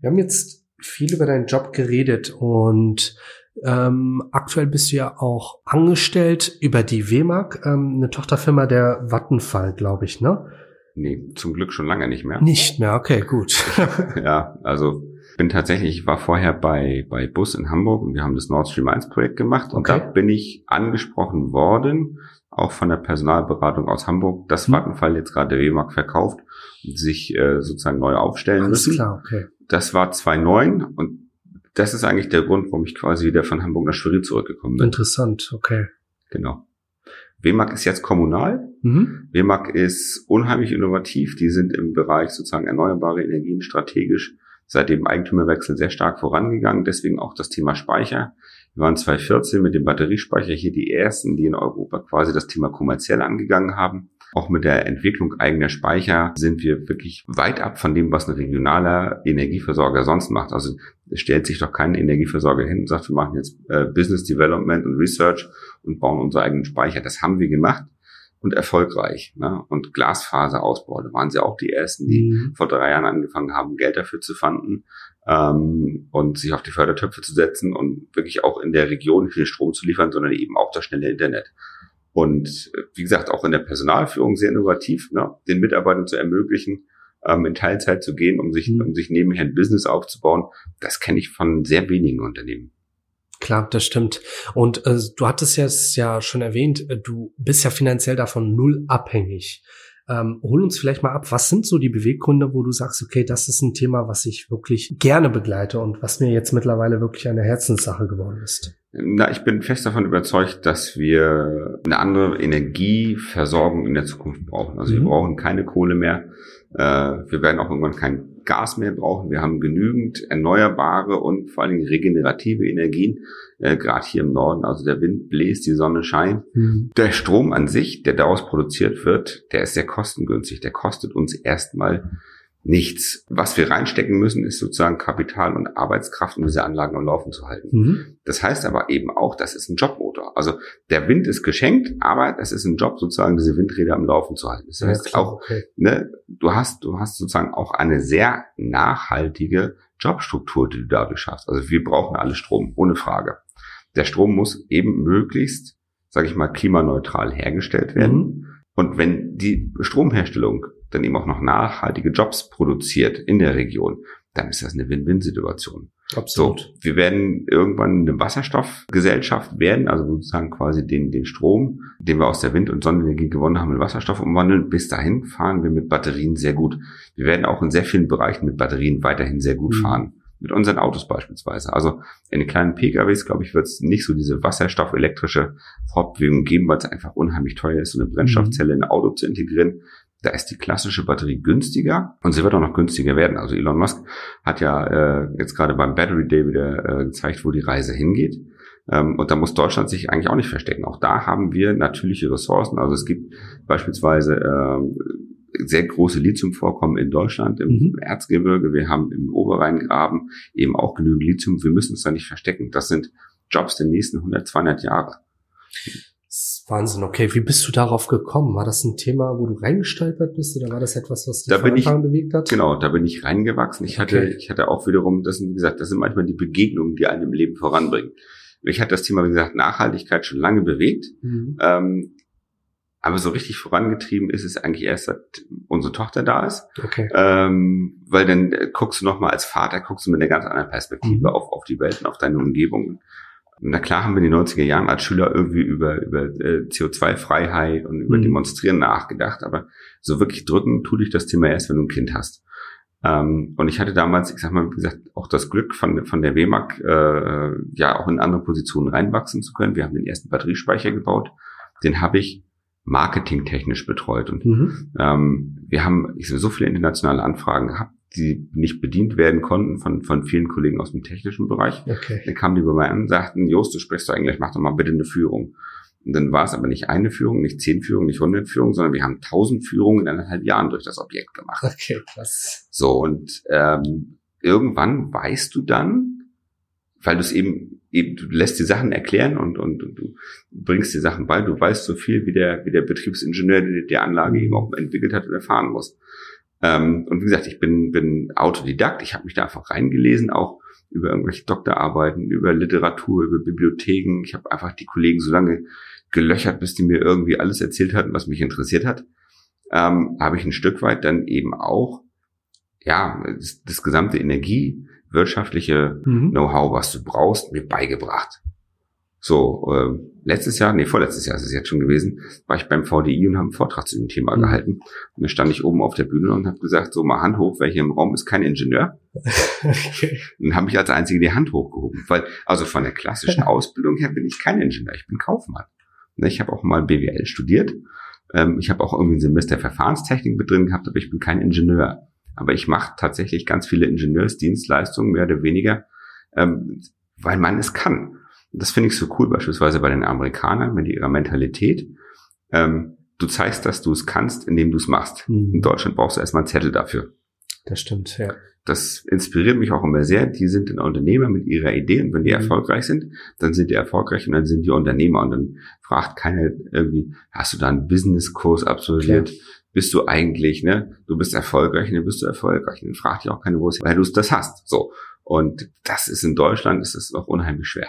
Wir haben jetzt viel über deinen Job geredet und ähm, aktuell bist du ja auch angestellt über die WMAG, ähm, eine Tochterfirma der Vattenfall, glaube ich, ne? Nee, zum Glück schon lange nicht mehr. Nicht mehr, okay, gut. ja, also bin tatsächlich, ich war vorher bei, bei Bus in Hamburg und wir haben das Nord Stream 1 Projekt gemacht und okay. da bin ich angesprochen worden, auch von der Personalberatung aus Hamburg, dass hm. Vattenfall jetzt gerade WMAG verkauft und sich äh, sozusagen neu aufstellen Alles müssen. Klar, okay. Das war 2009 und das ist eigentlich der Grund, warum ich quasi wieder von Hamburg nach Schwerin zurückgekommen bin. Interessant, okay. Genau. WMAG ist jetzt kommunal. Mhm. WMAG ist unheimlich innovativ. Die sind im Bereich sozusagen erneuerbare Energien strategisch seit dem Eigentümerwechsel sehr stark vorangegangen. Deswegen auch das Thema Speicher. Wir waren 2014 mit dem Batteriespeicher hier die ersten, die in Europa quasi das Thema kommerziell angegangen haben. Auch mit der Entwicklung eigener Speicher sind wir wirklich weit ab von dem, was ein regionaler Energieversorger sonst macht. Also es stellt sich doch kein Energieversorger hin und sagt, wir machen jetzt äh, Business Development und Research und bauen unsere eigenen Speicher. Das haben wir gemacht und erfolgreich. Ne? Und Glasfaserausbau, da waren sie auch die ersten, die mhm. vor drei Jahren angefangen haben, Geld dafür zu fanden ähm, und sich auf die Fördertöpfe zu setzen und wirklich auch in der Region viel Strom zu liefern, sondern eben auch das schnelle Internet. Und äh, wie gesagt, auch in der Personalführung sehr innovativ, ne? den Mitarbeitern zu ermöglichen, ähm, in Teilzeit zu gehen, um sich, mhm. um sich nebenher ein Business aufzubauen. Das kenne ich von sehr wenigen Unternehmen. Klar, das stimmt. Und äh, du hattest es ja schon erwähnt, äh, du bist ja finanziell davon null abhängig. Ähm, hol uns vielleicht mal ab, was sind so die Beweggründe, wo du sagst, okay, das ist ein Thema, was ich wirklich gerne begleite und was mir jetzt mittlerweile wirklich eine Herzenssache geworden ist? Na, ich bin fest davon überzeugt, dass wir eine andere Energieversorgung in der Zukunft brauchen. Also mhm. wir brauchen keine Kohle mehr. Äh, wir werden auch irgendwann kein Gas mehr brauchen. Wir haben genügend erneuerbare und vor allen Dingen regenerative Energien, äh, gerade hier im Norden. Also der Wind bläst, die Sonne scheint. Mhm. Der Strom an sich, der daraus produziert wird, der ist sehr kostengünstig. Der kostet uns erstmal nichts. Was wir reinstecken müssen, ist sozusagen Kapital und Arbeitskraft, um diese Anlagen am Laufen zu halten. Mhm. Das heißt aber eben auch, das ist ein Jobmotor. Also der Wind ist geschenkt, aber es ist ein Job, sozusagen diese Windräder am Laufen zu halten. Das heißt ja, auch, okay. ne, du hast, du hast sozusagen auch eine sehr nachhaltige Jobstruktur, die du dadurch schaffst. Also wir brauchen alle Strom, ohne Frage. Der Strom muss eben möglichst, sage ich mal, klimaneutral hergestellt werden. Mhm. Und wenn die Stromherstellung dann eben auch noch nachhaltige Jobs produziert in der Region, dann ist das eine Win-Win-Situation. Absolut. So, wir werden irgendwann eine Wasserstoffgesellschaft werden, also sozusagen quasi den, den Strom, den wir aus der Wind- und Sonnenenergie gewonnen haben, in Wasserstoff umwandeln. Bis dahin fahren wir mit Batterien sehr gut. Wir werden auch in sehr vielen Bereichen mit Batterien weiterhin sehr gut mhm. fahren. Mit unseren Autos beispielsweise. Also in den kleinen PKWs, glaube ich, wird es nicht so diese wasserstoffelektrische Fortbewegung geben, weil es einfach unheimlich teuer ist, so eine Brennstoffzelle in ein Auto zu integrieren. Da ist die klassische Batterie günstiger und sie wird auch noch günstiger werden. Also Elon Musk hat ja äh, jetzt gerade beim Battery Day wieder äh, gezeigt, wo die Reise hingeht. Ähm, und da muss Deutschland sich eigentlich auch nicht verstecken. Auch da haben wir natürliche Ressourcen. Also es gibt beispielsweise äh, sehr große Lithiumvorkommen in Deutschland im mhm. Erzgebirge. Wir haben im Oberrheingraben eben auch genügend Lithium. Wir müssen uns da nicht verstecken. Das sind Jobs der nächsten 100, 200 Jahre. Wahnsinn, okay. Wie bist du darauf gekommen? War das ein Thema, wo du reingestolpert bist oder war das etwas, was dich da von Anfang ich, bewegt hat? Genau, da bin ich reingewachsen. Ich hatte, okay. ich hatte auch wiederum, das sind, wie gesagt, das sind manchmal die Begegnungen, die einen im Leben voranbringen. Mich hat das Thema, wie gesagt, Nachhaltigkeit schon lange bewegt. Mhm. Ähm, aber so richtig vorangetrieben ist es eigentlich erst, seit unsere Tochter da ist. Okay. Ähm, weil dann guckst du nochmal als Vater, guckst du mit einer ganz anderen Perspektive mhm. auf, auf die Welt und auf deine Umgebung. Na klar haben wir in den 90er Jahren als Schüler irgendwie über, über äh, CO2-Freiheit und über mhm. Demonstrieren nachgedacht, aber so wirklich drücken tut dich das Thema erst, wenn du ein Kind hast. Ähm, und ich hatte damals, ich sag mal, wie gesagt, auch das Glück von, von der WMAG, äh, ja auch in andere Positionen reinwachsen zu können. Wir haben den ersten Batteriespeicher gebaut. Den habe ich marketingtechnisch betreut. Und mhm. ähm, wir haben ich so viele internationale Anfragen gehabt, die nicht bedient werden konnten von, von vielen Kollegen aus dem technischen Bereich. Okay. Dann kamen die bei mir an und sagten, Jost, du sprichst doch Englisch, mach doch mal bitte eine Führung. Und dann war es aber nicht eine Führung, nicht zehn Führungen, nicht hundert Führungen, sondern wir haben tausend Führungen in eineinhalb Jahren durch das Objekt gemacht. Okay, krass. So, und ähm, irgendwann weißt du dann, weil du es eben, eben, du lässt die Sachen erklären und, und, und du bringst die Sachen bei, du weißt so viel, wie der, wie der Betriebsingenieur, der die Anlage eben auch entwickelt hat und erfahren muss. Ähm, und wie gesagt, ich bin, bin Autodidakt, ich habe mich da einfach reingelesen, auch über irgendwelche Doktorarbeiten, über Literatur, über Bibliotheken. Ich habe einfach die Kollegen so lange gelöchert, bis die mir irgendwie alles erzählt hatten, was mich interessiert hat. Ähm, habe ich ein Stück weit dann eben auch ja das, das gesamte Energie wirtschaftliche mhm. Know-how, was du brauchst, mir beigebracht. So, äh, letztes Jahr, nee, vorletztes Jahr ist es jetzt schon gewesen, war ich beim VDI und habe einen Vortrag zu dem Thema mhm. gehalten. Und dann stand ich oben auf der Bühne und habe gesagt, so mal Hand hoch, wer hier im Raum ist kein Ingenieur. okay. Und habe ich als Einzige die Hand hochgehoben. Weil, also von der klassischen Ausbildung her bin ich kein Ingenieur, ich bin Kaufmann. Ne, ich habe auch mal BWL studiert. Ähm, ich habe auch irgendwie ein Semester Verfahrenstechnik mit drin gehabt, aber ich bin kein Ingenieur. Aber ich mache tatsächlich ganz viele Ingenieursdienstleistungen, mehr oder weniger, ähm, weil man es kann. Das finde ich so cool, beispielsweise bei den Amerikanern mit ihrer Mentalität. Ähm, du zeigst, dass du es kannst, indem du es machst. Mhm. In Deutschland brauchst du erstmal einen Zettel dafür. Das stimmt, ja. Das inspiriert mich auch immer sehr. Die sind ein Unternehmer mit ihrer Idee und wenn die mhm. erfolgreich sind, dann sind die erfolgreich und dann sind die Unternehmer und dann fragt keiner irgendwie, hast du da einen Businesskurs absolviert? Klar. Bist du eigentlich, ne? Du bist erfolgreich und dann bist du erfolgreich. Und dann fragt dich auch keiner, wo es, weil du das hast. So. Und das ist in Deutschland, ist es noch unheimlich schwer.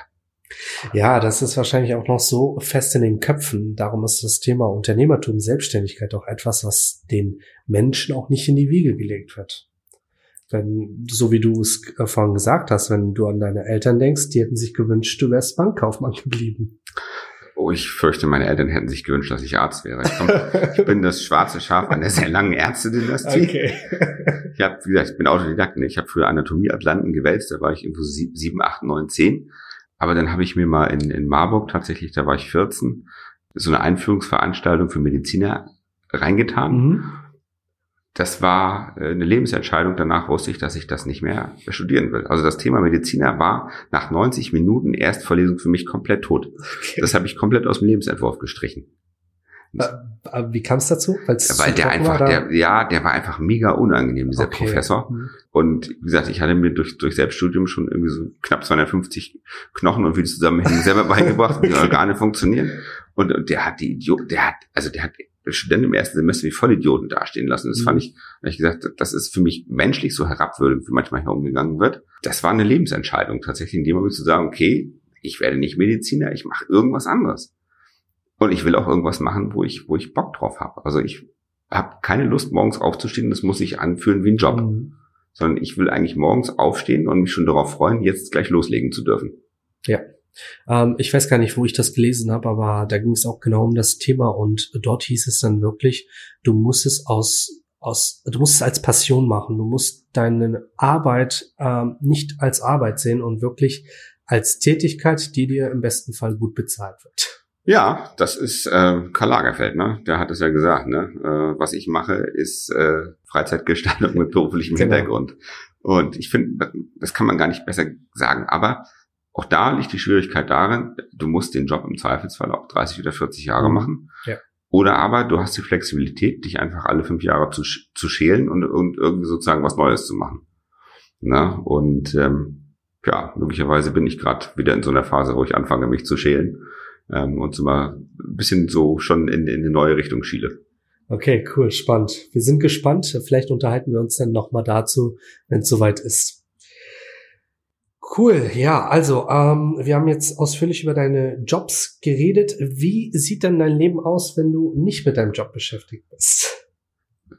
Ja, das ist wahrscheinlich auch noch so fest in den Köpfen. Darum ist das Thema Unternehmertum, Selbstständigkeit auch etwas, was den Menschen auch nicht in die Wiege gelegt wird. Wenn, so wie du es äh, vorhin gesagt hast, wenn du an deine Eltern denkst, die hätten sich gewünscht, du wärst Bankkaufmann geblieben. Oh, ich fürchte, meine Eltern hätten sich gewünscht, dass ich Arzt wäre. Ich, komm, ich bin das schwarze Schaf einer sehr langen Ärztedynastie. Okay. Ich habe, wie gesagt, ich bin Autodidakt. Ich habe früher Anatomie Atlanten gewälzt, da war ich irgendwo sieben, acht, neun, zehn. Aber dann habe ich mir mal in, in Marburg tatsächlich, da war ich 14, so eine Einführungsveranstaltung für Mediziner reingetan. Mhm. Das war äh, eine Lebensentscheidung. Danach wusste ich, dass ich das nicht mehr studieren will. Also das Thema Mediziner war nach 90 Minuten Erstverlesung für mich komplett tot. Okay. Das habe ich komplett aus dem Lebensentwurf gestrichen. Äh, wie kam es dazu? Weil's Weil der einfach, war, der, ja, der war einfach mega unangenehm, dieser okay. Professor. Mhm. Und wie gesagt, ich hatte mir durch, durch Selbststudium schon irgendwie so knapp 250 Knochen und wie die zusammenhängen selber beigebracht, wie die Organe funktionieren. Und, und der hat die Idioten, der hat, also der hat Studenten im ersten Semester wie Vollidioten dastehen lassen. Das mhm. fand ich, ich gesagt, das ist für mich menschlich so herabwürdigend, wie manchmal herumgegangen wird. Das war eine Lebensentscheidung tatsächlich, in dem Moment zu sagen, okay, ich werde nicht Mediziner, ich mache irgendwas anderes. Und ich will auch irgendwas machen, wo ich, wo ich Bock drauf habe. Also ich habe keine Lust, morgens aufzustehen, das muss sich anfühlen wie ein Job. Mhm. Sondern ich will eigentlich morgens aufstehen und mich schon darauf freuen, jetzt gleich loslegen zu dürfen. Ja. Ähm, ich weiß gar nicht, wo ich das gelesen habe, aber da ging es auch genau um das Thema und dort hieß es dann wirklich, du musst es aus aus, du musst es als Passion machen. Du musst deine Arbeit ähm, nicht als Arbeit sehen und wirklich als Tätigkeit, die dir im besten Fall gut bezahlt wird. Ja, das ist äh, Karl Lagerfeld, ne? Der hat es ja gesagt, ne? Äh, was ich mache, ist äh, Freizeitgestaltung mit beruflichem genau. Hintergrund. Und ich finde, das kann man gar nicht besser sagen. Aber auch da liegt die Schwierigkeit darin, du musst den Job im Zweifelsfall auch 30 oder 40 Jahre mhm. machen. Ja. Oder aber du hast die Flexibilität, dich einfach alle fünf Jahre zu, zu schälen und, und irgendwie sozusagen was Neues zu machen. Na? Ne? Und ähm, ja, möglicherweise bin ich gerade wieder in so einer Phase, wo ich anfange, mich zu schälen ähm, und so mal ein bisschen so schon in, in eine neue Richtung schiele. Okay, cool, spannend. Wir sind gespannt. Vielleicht unterhalten wir uns dann nochmal dazu, wenn es soweit ist. Cool, ja, also ähm, wir haben jetzt ausführlich über deine Jobs geredet. Wie sieht denn dein Leben aus, wenn du nicht mit deinem Job beschäftigt bist?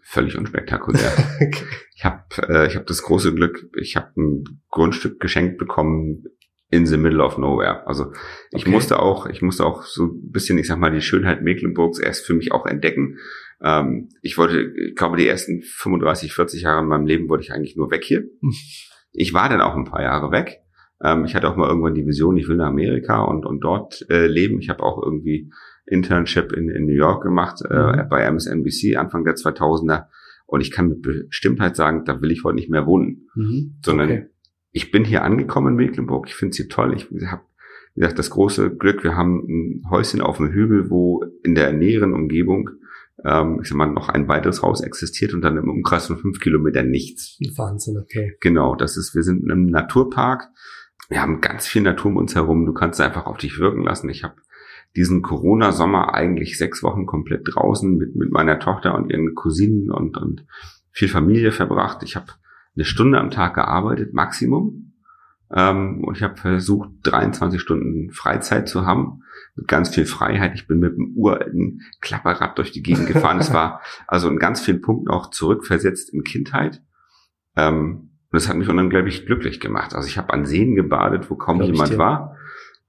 Völlig unspektakulär. okay. Ich habe äh, ich hab das große Glück, ich habe ein Grundstück geschenkt bekommen in the middle of nowhere. Also ich okay. musste auch, ich musste auch so ein bisschen, ich sag mal, die Schönheit Mecklenburgs erst für mich auch entdecken. Ähm, ich wollte, ich glaube, die ersten 35, 40 Jahre in meinem Leben wollte ich eigentlich nur weg hier. Ich war dann auch ein paar Jahre weg. Ähm, ich hatte auch mal irgendwann die Vision, ich will nach Amerika und, und dort äh, leben. Ich habe auch irgendwie Internship in, in New York gemacht, äh, mhm. bei MSNBC Anfang der 2000er. Und ich kann mit Bestimmtheit sagen, da will ich heute nicht mehr wohnen, mhm. sondern okay ich bin hier angekommen in Mecklenburg. Ich finde sie toll. Ich habe, wie gesagt, das große Glück, wir haben ein Häuschen auf dem Hügel, wo in der näheren Umgebung, ähm, ich sag mal, noch ein weiteres Haus existiert und dann im Umkreis von fünf Kilometern nichts. Wahnsinn, okay. Genau, das ist, wir sind in einem Naturpark. Wir haben ganz viel Natur um uns herum. Du kannst einfach auf dich wirken lassen. Ich habe diesen Corona-Sommer eigentlich sechs Wochen komplett draußen mit, mit meiner Tochter und ihren Cousinen und, und viel Familie verbracht. Ich habe eine Stunde am Tag gearbeitet, Maximum. Ähm, und ich habe versucht, 23 Stunden Freizeit zu haben, mit ganz viel Freiheit. Ich bin mit einem uralten Klapperrad durch die Gegend gefahren. es war also in ganz vielen Punkten auch zurückversetzt in Kindheit. Ähm, und das hat mich unglaublich glücklich gemacht. Also ich habe an Seen gebadet, wo kaum Glaub jemand war.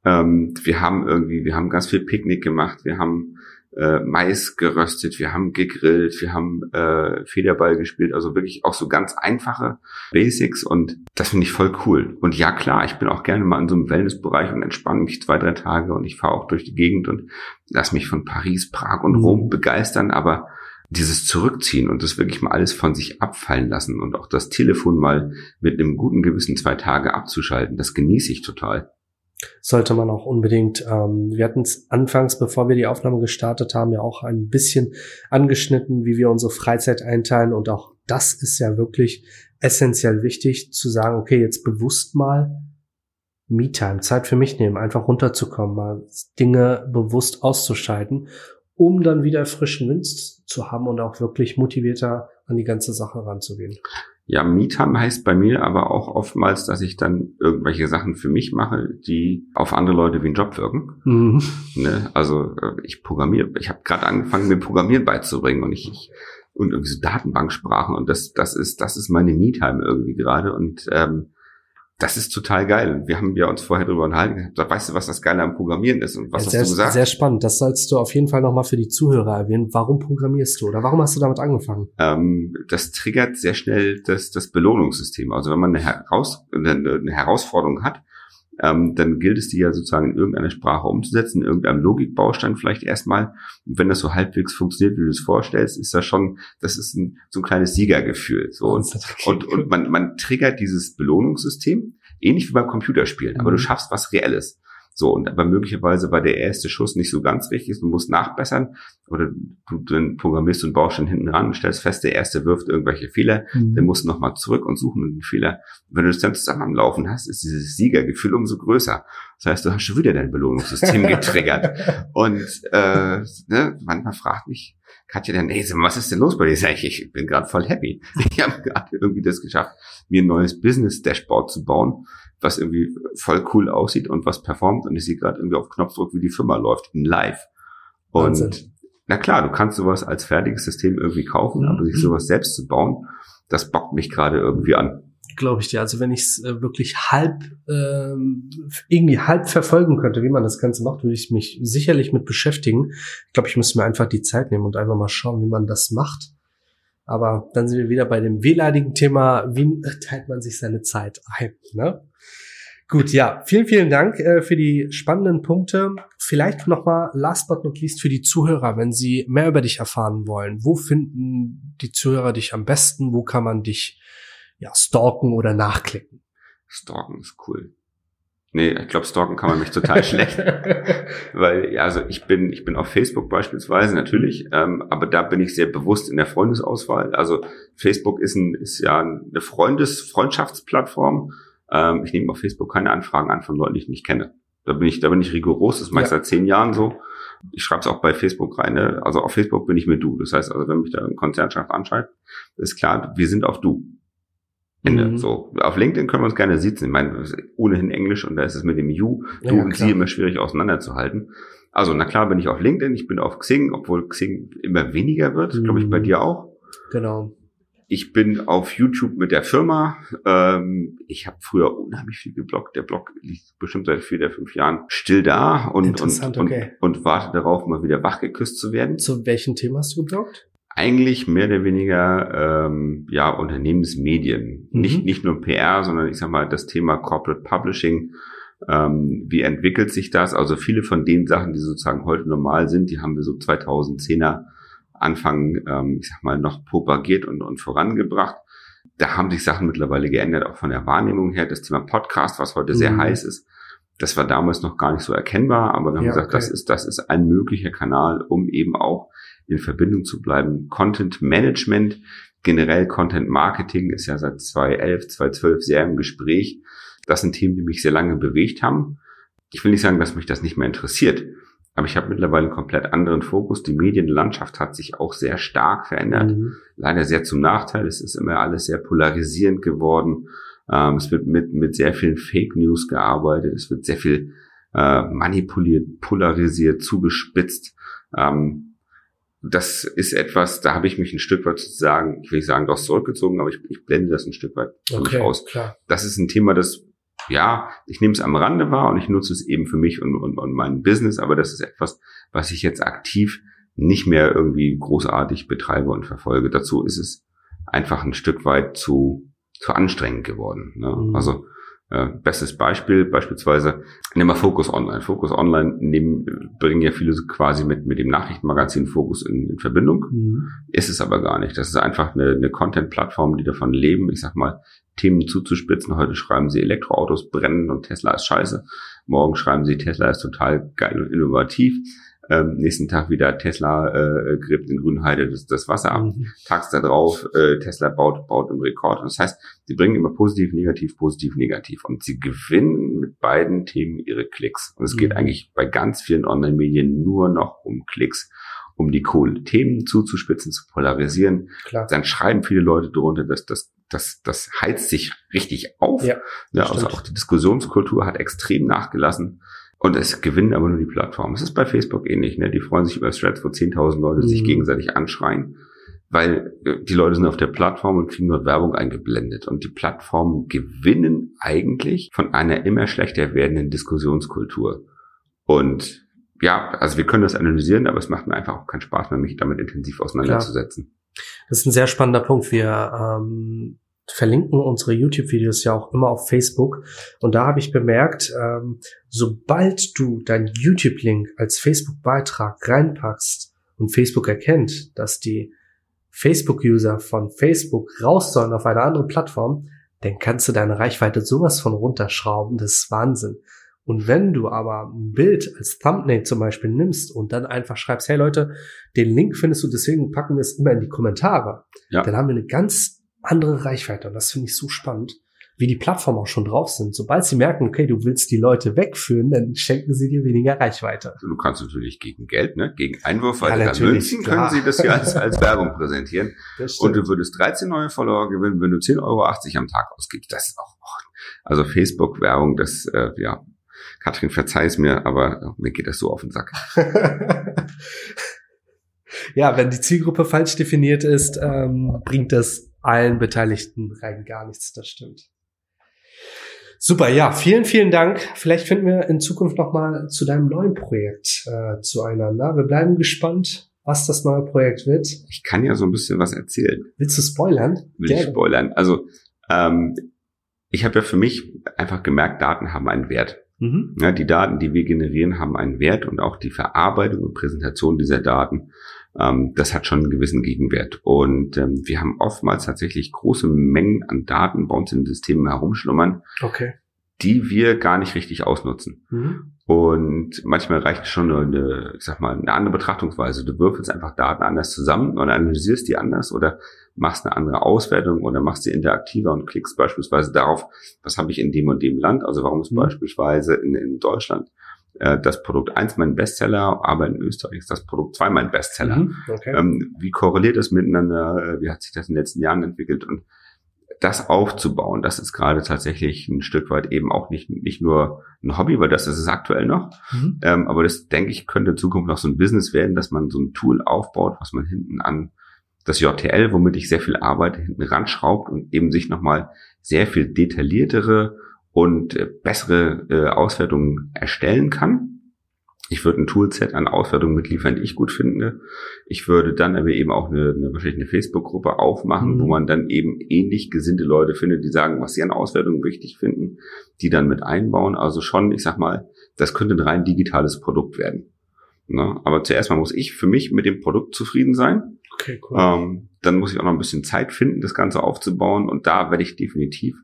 Ähm, wir haben irgendwie, wir haben ganz viel Picknick gemacht. Wir haben äh, Mais geröstet, wir haben gegrillt, wir haben äh, Federball gespielt, also wirklich auch so ganz einfache Basics und das finde ich voll cool. Und ja klar, ich bin auch gerne mal in so einem Wellnessbereich und entspanne mich zwei, drei Tage und ich fahre auch durch die Gegend und lass mich von Paris, Prag und Rom mhm. begeistern, aber dieses Zurückziehen und das wirklich mal alles von sich abfallen lassen und auch das Telefon mal mit einem guten Gewissen zwei Tage abzuschalten, das genieße ich total sollte man auch unbedingt. Ähm, wir hatten es anfangs, bevor wir die Aufnahme gestartet haben, ja auch ein bisschen angeschnitten, wie wir unsere Freizeit einteilen. Und auch das ist ja wirklich essentiell wichtig, zu sagen, okay, jetzt bewusst mal Me-Time, Zeit für mich nehmen, einfach runterzukommen, mal Dinge bewusst auszuschalten, um dann wieder frischen Wind zu haben und auch wirklich motivierter an die ganze Sache ranzugehen. Ja, Me-Time heißt bei mir aber auch oftmals, dass ich dann irgendwelche Sachen für mich mache, die auf andere Leute wie ein Job wirken. Mhm. Ne? Also äh, ich programmiere, ich habe gerade angefangen, mir Programmieren beizubringen und ich, ich und irgendwie so Datenbanksprachen und das, das ist, das ist meine Me-Time irgendwie gerade und ähm, das ist total geil. Wir haben ja uns vorher darüber unterhalten. Da weißt du, was das Geile am Programmieren ist und was ja, sehr, hast du gesagt? Sehr spannend. Das sollst du auf jeden Fall nochmal für die Zuhörer erwähnen. Warum programmierst du oder warum hast du damit angefangen? Ähm, das triggert sehr schnell das, das Belohnungssystem. Also wenn man eine, Heraus eine Herausforderung hat, ähm, dann gilt es, die ja sozusagen in irgendeiner Sprache umzusetzen, in irgendeinem Logikbaustein vielleicht erstmal. Und wenn das so halbwegs funktioniert, wie du es vorstellst, ist das schon, das ist ein, so ein kleines Siegergefühl. So. Und, und, und man, man triggert dieses Belohnungssystem, ähnlich wie beim Computerspielen, aber du mhm. schaffst was Reelles. So, und aber möglicherweise war der erste Schuss nicht so ganz richtig, du musst nachbessern oder du dann programmierst und baust schon hinten ran und stellst fest, der erste wirft irgendwelche Fehler, mhm. dann musst du nochmal zurück und suchen den Fehler. wenn du das dann zusammen am Laufen hast, ist dieses Siegergefühl umso größer. Das heißt, du hast schon wieder dein Belohnungssystem getriggert. und äh, ne, manchmal fragt mich Katja dann, hey, was ist denn los bei dir? Sag ich, ich bin gerade voll happy. Ich habe gerade irgendwie das geschafft, mir ein neues Business-Dashboard zu bauen was irgendwie voll cool aussieht und was performt und ich sehe gerade irgendwie auf Knopfdruck, wie die Firma läuft, in live. Und Wahnsinn. na klar, du kannst sowas als fertiges System irgendwie kaufen, mhm. aber sich sowas selbst zu bauen, das bockt mich gerade irgendwie an. Glaube ich dir. Also wenn ich es äh, wirklich halb ähm, irgendwie halb verfolgen könnte, wie man das Ganze macht, würde ich mich sicherlich mit beschäftigen. Ich glaube, ich müsste mir einfach die Zeit nehmen und einfach mal schauen, wie man das macht. Aber dann sind wir wieder bei dem wehleidigen Thema, wie teilt man sich seine Zeit ein? Ne? Gut, ja, vielen, vielen Dank äh, für die spannenden Punkte. Vielleicht nochmal last but not least für die Zuhörer, wenn sie mehr über dich erfahren wollen. Wo finden die Zuhörer dich am besten? Wo kann man dich ja, stalken oder nachklicken? Stalken ist cool. Nee, ich glaube, stalken kann man mich total schlecht. Weil, ja, also ich bin, ich bin auf Facebook beispielsweise, natürlich, ähm, aber da bin ich sehr bewusst in der Freundesauswahl. Also Facebook ist ein, ist ja eine Freundes, Freundschaftsplattform ähm, ich nehme auf Facebook keine Anfragen an von Leuten, die ich nicht kenne. Da bin ich, da bin ich rigoros, das mache ich ja. seit zehn Jahren so. Ich schreibe es auch bei Facebook rein. Ne? Also auf Facebook bin ich mit du. Das heißt, also wenn mich da ein Konzernchef anschreibt, ist klar, wir sind auf du. Ende. Mhm. So. Auf LinkedIn können wir uns gerne sitzen. Ich meine, ohnehin Englisch und da ist es mit dem You, du ja, und sie immer schwierig auseinanderzuhalten. Also, na klar bin ich auf LinkedIn, ich bin auf Xing, obwohl Xing immer weniger wird, mhm. glaube ich, bei dir auch. Genau. Ich bin auf YouTube mit der Firma. Ähm, ich habe früher unheimlich viel geblockt. Der Blog liegt bestimmt seit vier oder fünf Jahren still da und, und, okay. und, und wartet darauf, mal wieder wachgeküsst zu werden. Zu welchem Thema hast du geblockt? Eigentlich mehr oder weniger ähm, ja Unternehmensmedien. Mhm. Nicht, nicht nur PR, sondern ich sag mal das Thema Corporate Publishing. Ähm, wie entwickelt sich das? Also viele von den Sachen, die sozusagen heute normal sind, die haben wir so 2010er Anfang, ähm, ich sag mal, noch propagiert und, und vorangebracht. Da haben sich Sachen mittlerweile geändert, auch von der Wahrnehmung her. Das Thema Podcast, was heute sehr mhm. heiß ist, das war damals noch gar nicht so erkennbar, aber wir haben ja, gesagt, okay. das ist, das ist ein möglicher Kanal, um eben auch in Verbindung zu bleiben. Content Management, generell Content Marketing ist ja seit 2011, 2012 sehr im Gespräch. Das sind Themen, die mich sehr lange bewegt haben. Ich will nicht sagen, dass mich das nicht mehr interessiert. Aber ich habe mittlerweile einen komplett anderen Fokus. Die Medienlandschaft hat sich auch sehr stark verändert. Mhm. Leider sehr zum Nachteil. Es ist immer alles sehr polarisierend geworden. Ähm, es wird mit, mit sehr vielen Fake News gearbeitet. Es wird sehr viel äh, manipuliert, polarisiert, zugespitzt. Ähm, das ist etwas, da habe ich mich ein Stück weit sozusagen, ich will nicht sagen, doch zurückgezogen, aber ich, ich blende das ein Stück weit okay, aus. Klar. Das ist ein Thema, das ja, ich nehme es am Rande wahr und ich nutze es eben für mich und, und, und mein Business, aber das ist etwas, was ich jetzt aktiv nicht mehr irgendwie großartig betreibe und verfolge. Dazu ist es einfach ein Stück weit zu, zu anstrengend geworden. Ne? Mhm. Also bestes Beispiel, beispielsweise, nehmen wir Focus Online. Focus Online nehmen, bringen ja viele quasi mit, mit dem Nachrichtenmagazin Focus in, in Verbindung. Mhm. Ist es aber gar nicht. Das ist einfach eine, eine Content-Plattform, die davon leben, ich sag mal, Themen zuzuspitzen. Heute schreiben sie Elektroautos brennen und Tesla ist scheiße. Morgen schreiben sie Tesla ist total geil und innovativ. Ähm, nächsten Tag wieder Tesla äh, gräbt in Grünheide das, das Wasser ab. Mhm. Tags da drauf, äh, Tesla baut, baut im Rekord. Das heißt, sie bringen immer positiv, negativ, positiv, negativ. Und sie gewinnen mit beiden Themen ihre Klicks. Und es mhm. geht eigentlich bei ganz vielen Online-Medien nur noch um Klicks um die Kohle Themen zuzuspitzen, zu polarisieren. Klar. Dann schreiben viele Leute drunter, dass das, das, das heizt sich richtig auf. Ja, ja also auch die Diskussionskultur hat extrem nachgelassen. Und es gewinnen aber nur die Plattformen. Es ist bei Facebook ähnlich. Ne? Die freuen sich über Threads, wo 10.000 Leute mhm. sich gegenseitig anschreien, weil äh, die Leute sind auf der Plattform und kriegen dort Werbung eingeblendet. Und die Plattformen gewinnen eigentlich von einer immer schlechter werdenden Diskussionskultur. Und ja, also wir können das analysieren, aber es macht mir einfach auch keinen Spaß mehr, mich damit intensiv auseinanderzusetzen. Klar. Das ist ein sehr spannender Punkt. Wir ähm, verlinken unsere YouTube-Videos ja auch immer auf Facebook. Und da habe ich bemerkt, ähm, sobald du dein YouTube-Link als Facebook-Beitrag reinpackst und Facebook erkennt, dass die Facebook-User von Facebook raus sollen auf eine andere Plattform, dann kannst du deine Reichweite sowas von runterschrauben. Das ist Wahnsinn. Und wenn du aber ein Bild als Thumbnail zum Beispiel nimmst und dann einfach schreibst, hey Leute, den Link findest du, deswegen packen wir es immer in die Kommentare, ja. dann haben wir eine ganz andere Reichweite. Und das finde ich so spannend, wie die Plattformen auch schon drauf sind. Sobald sie merken, okay, du willst die Leute wegführen, dann schenken sie dir weniger Reichweite. Du kannst natürlich gegen Geld, ne? gegen Einwurf ja, Münzen können sie das ja als, als Werbung präsentieren. Und du würdest 13 neue Follower gewinnen, wenn du 10,80 Euro am Tag ausgibst. Das ist auch, also Facebook-Werbung, das, äh, ja, Katrin, verzeih's mir, aber mir geht das so auf den Sack. ja, wenn die Zielgruppe falsch definiert ist, ähm, bringt das allen Beteiligten rein gar nichts, das stimmt. Super, ja, vielen, vielen Dank. Vielleicht finden wir in Zukunft nochmal zu deinem neuen Projekt äh, zueinander. Wir bleiben gespannt, was das neue Projekt wird. Ich kann ja so ein bisschen was erzählen. Willst du spoilern? Will Gerne. ich spoilern. Also, ähm, ich habe ja für mich einfach gemerkt, Daten haben einen Wert. Mhm. Ja, die Daten, die wir generieren, haben einen Wert und auch die Verarbeitung und Präsentation dieser Daten ähm, das hat schon einen gewissen Gegenwert. Und ähm, wir haben oftmals tatsächlich große Mengen an Daten bei uns in den Systemen herumschlummern, okay. die wir gar nicht richtig ausnutzen. Mhm. Und manchmal reicht schon eine, ich sag mal, eine andere Betrachtungsweise. Du würfelst einfach Daten anders zusammen und analysierst die anders oder machst eine andere Auswertung oder machst sie interaktiver und klickst beispielsweise darauf, was habe ich in dem und dem Land, also warum ist mhm. beispielsweise in, in Deutschland äh, das Produkt 1 mein Bestseller, aber in Österreich ist das Produkt 2 mein Bestseller. Mhm, okay. ähm, wie korreliert das miteinander? Wie hat sich das in den letzten Jahren entwickelt? Und das aufzubauen, das ist gerade tatsächlich ein Stück weit eben auch nicht, nicht nur ein Hobby, weil das ist es aktuell noch. Mhm. Ähm, aber das, denke ich, könnte in Zukunft noch so ein Business werden, dass man so ein Tool aufbaut, was man hinten an das JTL, womit ich sehr viel arbeite, hinten ranschraubt und eben sich nochmal sehr viel detailliertere und äh, bessere äh, Auswertungen erstellen kann. Ich würde ein Toolset an Auswertungen mitliefern, die ich gut finde. Ich würde dann aber eben auch eine, eine wahrscheinlich eine Facebook-Gruppe aufmachen, mhm. wo man dann eben ähnlich gesinnte Leute findet, die sagen, was sie an Auswertungen wichtig finden, die dann mit einbauen. Also schon, ich sag mal, das könnte ein rein digitales Produkt werden. Ne? Aber zuerst mal muss ich für mich mit dem Produkt zufrieden sein. Okay, cool. Ähm, dann muss ich auch noch ein bisschen Zeit finden, das Ganze aufzubauen. Und da werde ich definitiv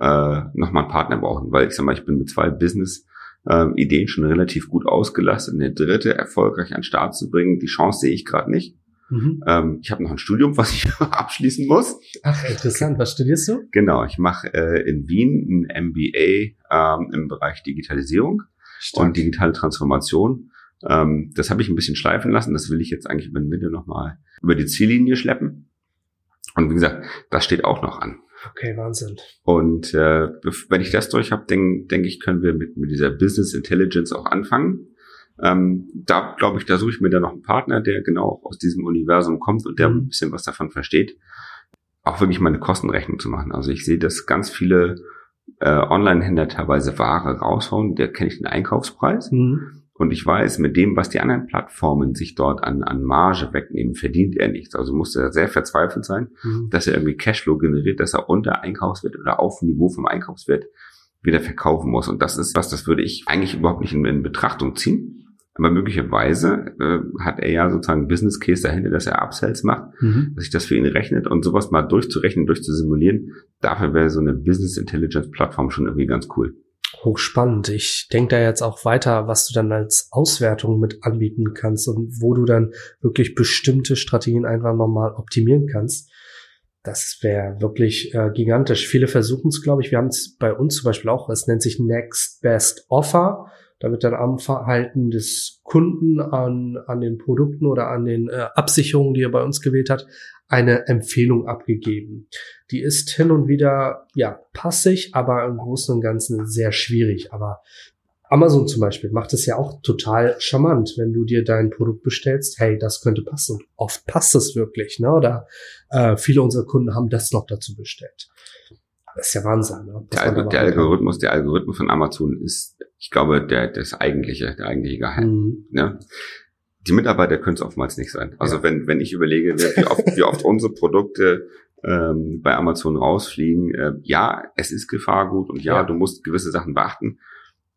äh, nochmal einen Partner brauchen, weil ich sag mal, ich bin mit zwei Business ähm, Ideen schon relativ gut ausgelastet. Eine dritte erfolgreich an den Start zu bringen, die Chance sehe ich gerade nicht. Mhm. Ähm, ich habe noch ein Studium, was ich abschließen muss. Ach, interessant. Was studierst du? Genau, ich mache äh, in Wien ein MBA ähm, im Bereich Digitalisierung Stark. und digitale Transformation. Ähm, das habe ich ein bisschen schleifen lassen. Das will ich jetzt eigentlich über den Winter nochmal über die Ziellinie schleppen. Und wie gesagt, das steht auch noch an. Okay, Wahnsinn. Und äh, wenn ich das durch habe, denke denk ich, können wir mit, mit dieser Business Intelligence auch anfangen. Ähm, da glaube ich, da suche ich mir dann noch einen Partner, der genau aus diesem Universum kommt und der mhm. ein bisschen was davon versteht, auch wirklich meine Kostenrechnung zu machen. Also ich sehe, dass ganz viele äh, Online-Händler teilweise Ware raushauen, der kenne ich den Einkaufspreis. Mhm. Und ich weiß, mit dem, was die anderen Plattformen sich dort an, an Marge wegnehmen, verdient er nichts. Also muss er sehr verzweifelt sein, mhm. dass er irgendwie Cashflow generiert, dass er unter Einkaufswert oder auf Niveau vom Einkaufswert wieder verkaufen muss. Und das ist was, das würde ich eigentlich überhaupt nicht in, in Betrachtung ziehen. Aber möglicherweise äh, hat er ja sozusagen einen Business Case dahinter, dass er Upsells macht, mhm. dass sich das für ihn rechnet und sowas mal durchzurechnen, durchzusimulieren. Dafür wäre so eine Business Intelligence Plattform schon irgendwie ganz cool. Hochspannend. Ich denke da jetzt auch weiter, was du dann als Auswertung mit anbieten kannst und wo du dann wirklich bestimmte Strategien einfach nochmal optimieren kannst. Das wäre wirklich äh, gigantisch. Viele versuchen es, glaube ich. Wir haben es bei uns zum Beispiel auch. Es nennt sich Next Best Offer. Da wird dann am Verhalten des Kunden an, an den Produkten oder an den äh, Absicherungen, die er bei uns gewählt hat, eine Empfehlung abgegeben. Die ist hin und wieder, ja, passig, aber im Großen und Ganzen sehr schwierig. Aber Amazon zum Beispiel macht es ja auch total charmant, wenn du dir dein Produkt bestellst, hey, das könnte passen. Oft passt es wirklich, ne? Oder äh, viele unserer Kunden haben das noch dazu bestellt. Das ist ja Wahnsinn. Ne? Der, der Algorithmus, der Algorithmus von Amazon ist, ich glaube, der das eigentliche, der eigentliche Geheim. Mhm. Ne? Die Mitarbeiter können es oftmals nicht sein. Also ja. wenn wenn ich überlege, wie oft, wie oft unsere Produkte ähm, bei Amazon rausfliegen, äh, ja, es ist Gefahrgut und ja, ja, du musst gewisse Sachen beachten.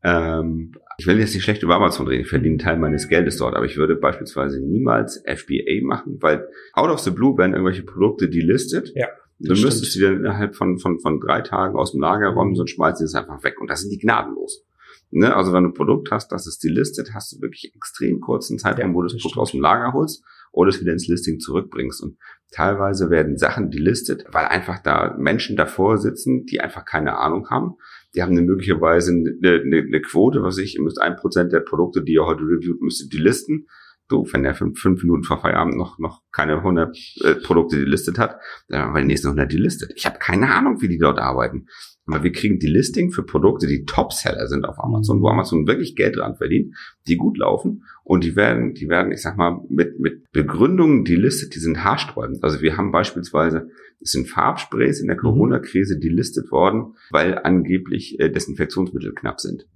Ähm, ich will jetzt nicht schlecht über Amazon reden, ich verdiene einen Teil meines Geldes dort, aber ich würde beispielsweise niemals FBA machen, weil out of the blue werden irgendwelche Produkte delistet. Ja. Du müsstest sie dann innerhalb von, von, von drei Tagen aus dem Lager räumen, sonst schmeißen sie es einfach weg. Und da sind die gnadenlos. Ne? Also wenn du ein Produkt hast, das ist delistet, hast du wirklich extrem kurzen Zeitraum, ja, wo du das Produkt aus dem Lager holst oder es wieder ins Listing zurückbringst. Und teilweise werden Sachen delistet, weil einfach da Menschen davor sitzen, die einfach keine Ahnung haben. Die haben eine möglicherweise eine, eine, eine Quote, was ich, ihr müsst ein Prozent der Produkte, die ihr heute reviewt, müsst ihr delisten. Du, wenn der fünf, fünf Minuten vor Feierabend noch, noch keine 100 äh, Produkte delistet hat, dann haben wir die nächsten 100 delistet. Ich habe keine Ahnung, wie die dort arbeiten. Aber wir kriegen die Listing für Produkte, die Topseller sind auf Amazon, wo Amazon wirklich Geld dran verdient, die gut laufen und die werden, die werden, ich sag mal, mit, mit Begründungen delistet, die sind haarsträubend. Also wir haben beispielsweise, es sind Farbsprays in der mhm. Corona-Krise delistet worden, weil angeblich äh, Desinfektionsmittel knapp sind.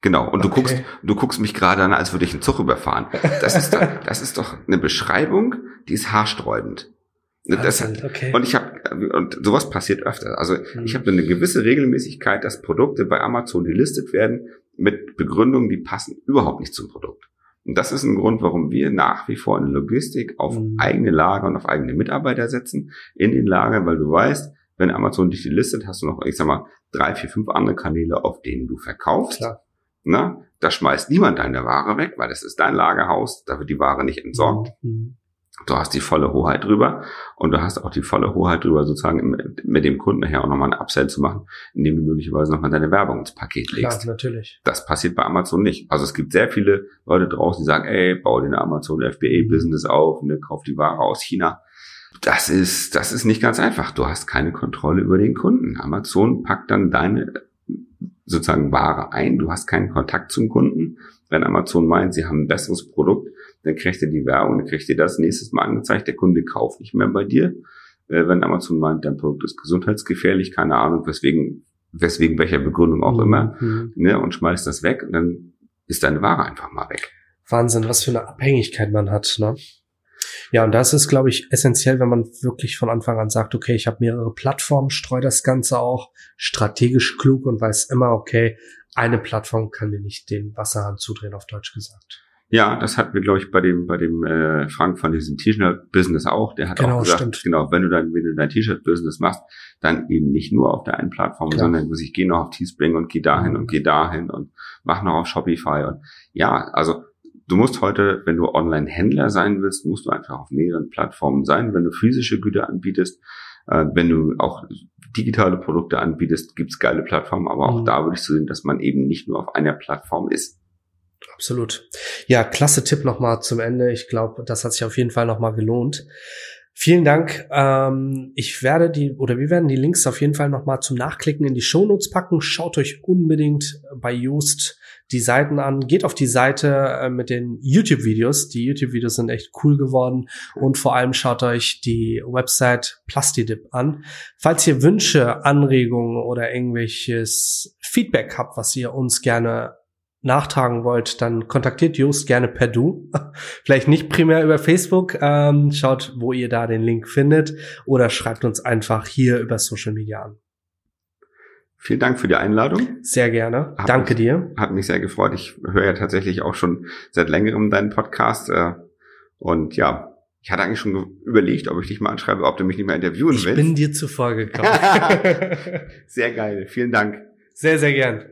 Genau. Und du okay. guckst, du guckst mich gerade an, als würde ich einen Zug überfahren. Das ist, doch, das ist doch eine Beschreibung, die ist haarsträubend. Das, okay. Und ich habe und sowas passiert öfter. Also mhm. ich habe eine gewisse Regelmäßigkeit, dass Produkte bei Amazon gelistet werden mit Begründungen, die passen überhaupt nicht zum Produkt. Und das ist ein Grund, warum wir nach wie vor in Logistik auf mhm. eigene Lager und auf eigene Mitarbeiter setzen in den Lagern, weil du weißt, wenn Amazon dich listet, hast du noch, ich sag mal, drei, vier, fünf andere Kanäle, auf denen du verkaufst. Klar. Na, da schmeißt niemand deine Ware weg, weil das ist dein Lagerhaus, da wird die Ware nicht entsorgt. Mhm. Du hast die volle Hoheit drüber und du hast auch die volle Hoheit drüber, sozusagen mit dem Kunden nachher auch nochmal ein Upsell zu machen, indem du möglicherweise nochmal deine Werbung ins Paket legst. Klar, natürlich. Das passiert bei Amazon nicht. Also es gibt sehr viele Leute draußen, die sagen, ey, bau dir eine Amazon FBA-Business auf, ne, kauf die Ware aus China. Das ist, das ist nicht ganz einfach. Du hast keine Kontrolle über den Kunden. Amazon packt dann deine sozusagen Ware ein. Du hast keinen Kontakt zum Kunden. Wenn Amazon meint, sie haben ein besseres Produkt, dann kriegt ihr die Werbung, dann kriegt ihr das nächstes Mal angezeigt, der Kunde kauft nicht mehr bei dir. Äh, wenn Amazon meint, dein Produkt ist gesundheitsgefährlich, keine Ahnung, weswegen, weswegen welcher Begründung auch mhm. immer, ne, und schmeißt das weg, und dann ist deine Ware einfach mal weg. Wahnsinn, was für eine Abhängigkeit man hat, ne? Ja, und das ist, glaube ich, essentiell, wenn man wirklich von Anfang an sagt, okay, ich habe mehrere Plattformen, streue das Ganze auch strategisch klug und weiß immer, okay, eine Plattform kann mir nicht den Wasserhahn zudrehen, auf Deutsch gesagt. Ja, das hatten wir, glaube ich, bei dem, bei dem äh, Frank von diesem T-Shirt-Business auch. Der hat genau, auch gesagt, stimmt. genau, wenn du dein, wenn du dein T-Shirt-Business machst, dann eben nicht nur auf der einen Plattform, Klar. sondern muss ich gehe noch auf Teespring und gehe dahin mhm. und gehe dahin und mach noch auf Shopify. Und ja, also du musst heute, wenn du Online-Händler sein willst, musst du einfach auf mehreren Plattformen sein. Wenn du physische Güter anbietest, äh, wenn du auch digitale Produkte anbietest, gibt's geile Plattformen, aber auch mhm. da würde ich so sehen, dass man eben nicht nur auf einer Plattform ist. Absolut. Ja, klasse Tipp nochmal zum Ende. Ich glaube, das hat sich auf jeden Fall nochmal gelohnt. Vielen Dank. Ähm, ich werde die oder wir werden die Links auf jeden Fall nochmal zum Nachklicken in die Shownotes packen. Schaut euch unbedingt bei Just die Seiten an. Geht auf die Seite äh, mit den YouTube-Videos. Die YouTube-Videos sind echt cool geworden. Und vor allem schaut euch die Website Plastidip an. Falls ihr Wünsche, Anregungen oder irgendwelches Feedback habt, was ihr uns gerne nachtragen wollt, dann kontaktiert Just gerne per Du. Vielleicht nicht primär über Facebook. Ähm, schaut, wo ihr da den Link findet oder schreibt uns einfach hier über Social Media an. Vielen Dank für die Einladung. Sehr gerne. Hat Danke mich, dir. Hat mich sehr gefreut. Ich höre ja tatsächlich auch schon seit längerem deinen Podcast. Äh, und ja, ich hatte eigentlich schon überlegt, ob ich dich mal anschreibe, ob du mich nicht mehr interviewen ich willst. Ich bin dir zuvor gekommen. sehr geil. Vielen Dank. Sehr, sehr gern.